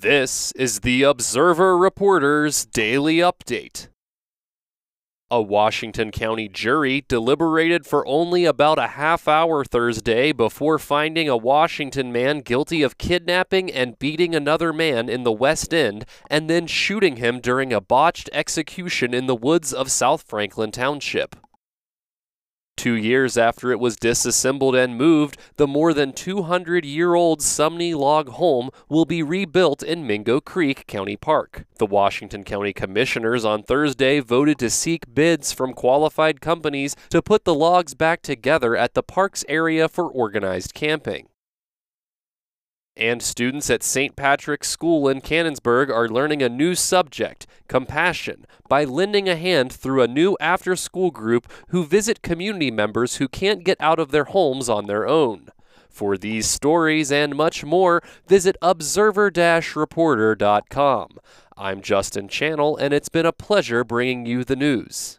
This is the Observer Reporter's Daily Update. A Washington County jury deliberated for only about a half hour Thursday before finding a Washington man guilty of kidnapping and beating another man in the West End and then shooting him during a botched execution in the woods of South Franklin Township. Two years after it was disassembled and moved, the more than 200 year old Sumney log home will be rebuilt in Mingo Creek County Park. The Washington County Commissioners on Thursday voted to seek bids from qualified companies to put the logs back together at the park's area for organized camping and students at St. Patrick's School in Canonsburg are learning a new subject, compassion, by lending a hand through a new after school group who visit community members who can't get out of their homes on their own. For these stories and much more, visit observer reporter.com. I'm Justin Channel, and it's been a pleasure bringing you the news.